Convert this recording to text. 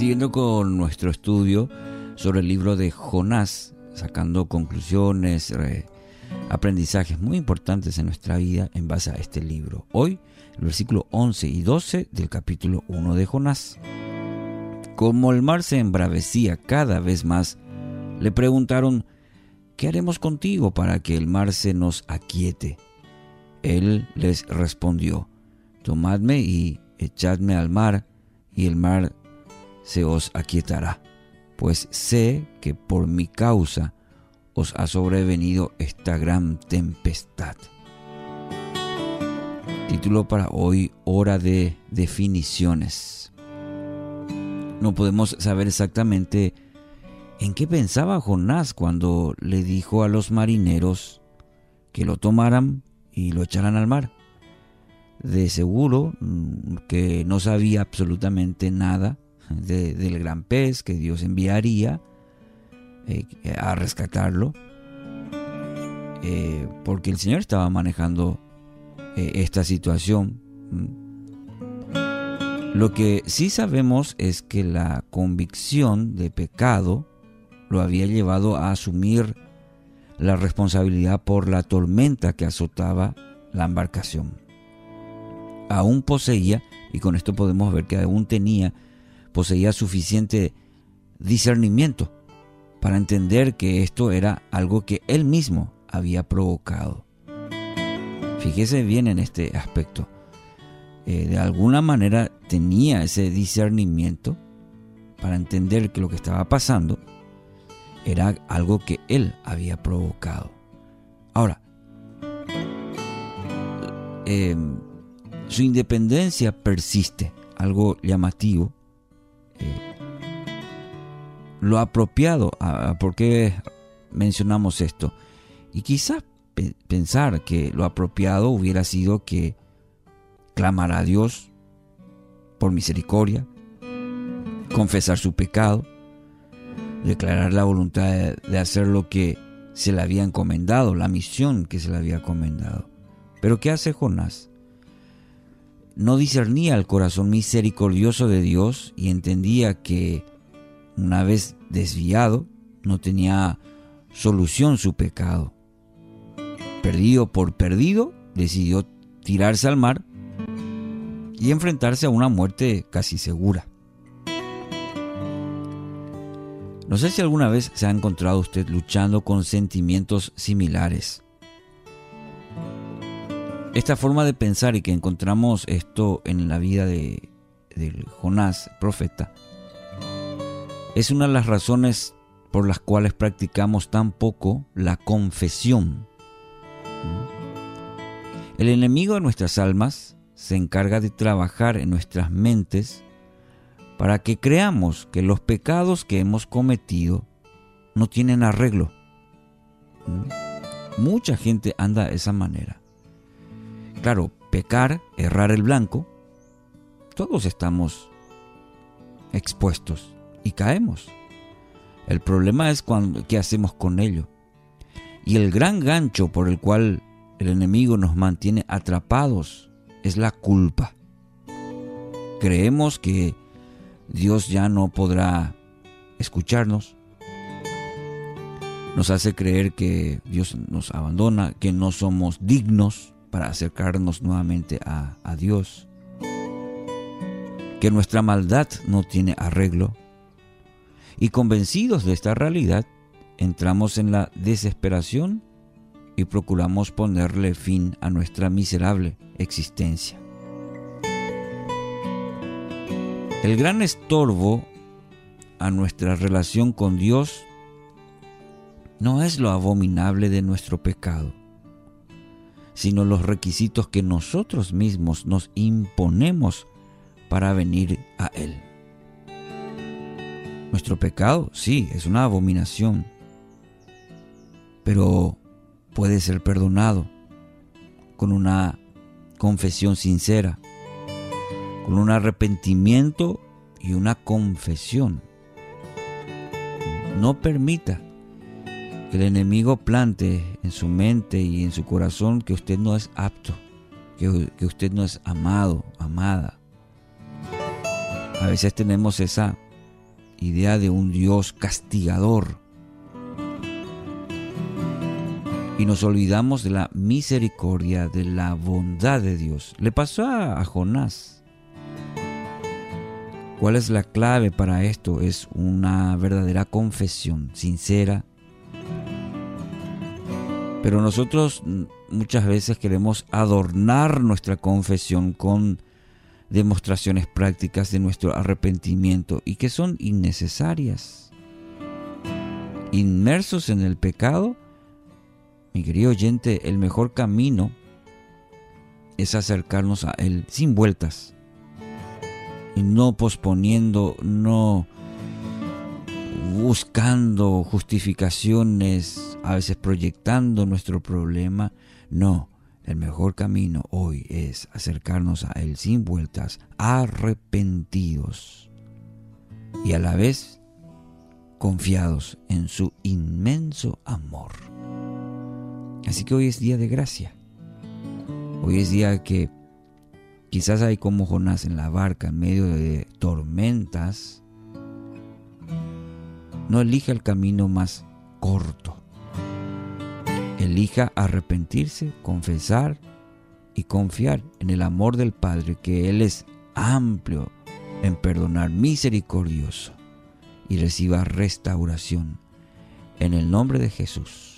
Siguiendo con nuestro estudio sobre el libro de Jonás, sacando conclusiones, aprendizajes muy importantes en nuestra vida en base a este libro. Hoy, el versículo 11 y 12 del capítulo 1 de Jonás. Como el mar se embravecía cada vez más, le preguntaron, ¿qué haremos contigo para que el mar se nos aquiete? Él les respondió, tomadme y echadme al mar, y el mar se os aquietará, pues sé que por mi causa os ha sobrevenido esta gran tempestad. Título para hoy, Hora de Definiciones. No podemos saber exactamente en qué pensaba Jonás cuando le dijo a los marineros que lo tomaran y lo echaran al mar. De seguro mm, que no sabía absolutamente nada del gran pez que Dios enviaría eh, a rescatarlo, eh, porque el Señor estaba manejando eh, esta situación. Lo que sí sabemos es que la convicción de pecado lo había llevado a asumir la responsabilidad por la tormenta que azotaba la embarcación. Aún poseía, y con esto podemos ver que aún tenía, poseía suficiente discernimiento para entender que esto era algo que él mismo había provocado. Fíjese bien en este aspecto. Eh, de alguna manera tenía ese discernimiento para entender que lo que estaba pasando era algo que él había provocado. Ahora, eh, su independencia persiste, algo llamativo. Lo apropiado, ¿por qué mencionamos esto? Y quizás pensar que lo apropiado hubiera sido que clamara a Dios por misericordia, confesar su pecado, declarar la voluntad de hacer lo que se le había encomendado, la misión que se le había encomendado. Pero ¿qué hace Jonás? No discernía el corazón misericordioso de Dios y entendía que una vez desviado, no tenía solución su pecado. Perdido por perdido, decidió tirarse al mar y enfrentarse a una muerte casi segura. No sé si alguna vez se ha encontrado usted luchando con sentimientos similares. Esta forma de pensar y que encontramos esto en la vida de, Jonás, profeta, es una de las razones por las cuales practicamos tan poco la confesión. El enemigo de nuestras almas se encarga de trabajar en nuestras mentes para que creamos que los pecados que hemos cometido no tienen arreglo. ¿Mm? Mucha gente anda de esa manera. Claro, pecar, errar el blanco, todos estamos expuestos y caemos. El problema es cuando, qué hacemos con ello. Y el gran gancho por el cual el enemigo nos mantiene atrapados es la culpa. Creemos que Dios ya no podrá escucharnos. Nos hace creer que Dios nos abandona, que no somos dignos para acercarnos nuevamente a, Dios, que nuestra maldad no tiene arreglo. Y convencidos de esta realidad, entramos en la desesperación y procuramos ponerle fin a nuestra miserable existencia. El gran estorbo a nuestra relación con Dios no es lo abominable de nuestro pecado, sino los requisitos que nosotros mismos nos imponemos para venir a Él. Nuestro pecado, sí, es una abominación, pero puede ser perdonado con una confesión sincera con un arrepentimiento y una confesión. No permita que el enemigo plante en su mente y en su corazón que usted no es apto, que, que usted no es amado, amada. A veces tenemos esa idea de un Dios castigador. Y nos olvidamos de la misericordia, de la bondad de Dios. Le pasó a, Jonás. ¿Cuál es la clave para esto? Es una verdadera confesión, sincera. Pero nosotros muchas veces queremos adornar nuestra confesión con demostraciones prácticas de nuestro arrepentimiento y que son innecesarias. Inmersos en el pecado, mi querido oyente, el mejor camino es acercarnos a Él sin vueltas y no posponiendo, no buscando justificaciones, a veces proyectando nuestro problema. No, el mejor camino hoy es acercarnos a Él sin vueltas, arrepentidos y a la vez confiados en su inmenso amor. Así que hoy es día de gracia. Hoy es día que quizás hay como Jonás en la barca en medio de tormentas. No elija el camino más corto elija arrepentirse, confesar y confiar en el amor del Padre, que Él es amplio en perdonar, misericordioso, y reciba restauración. En el nombre de Jesús.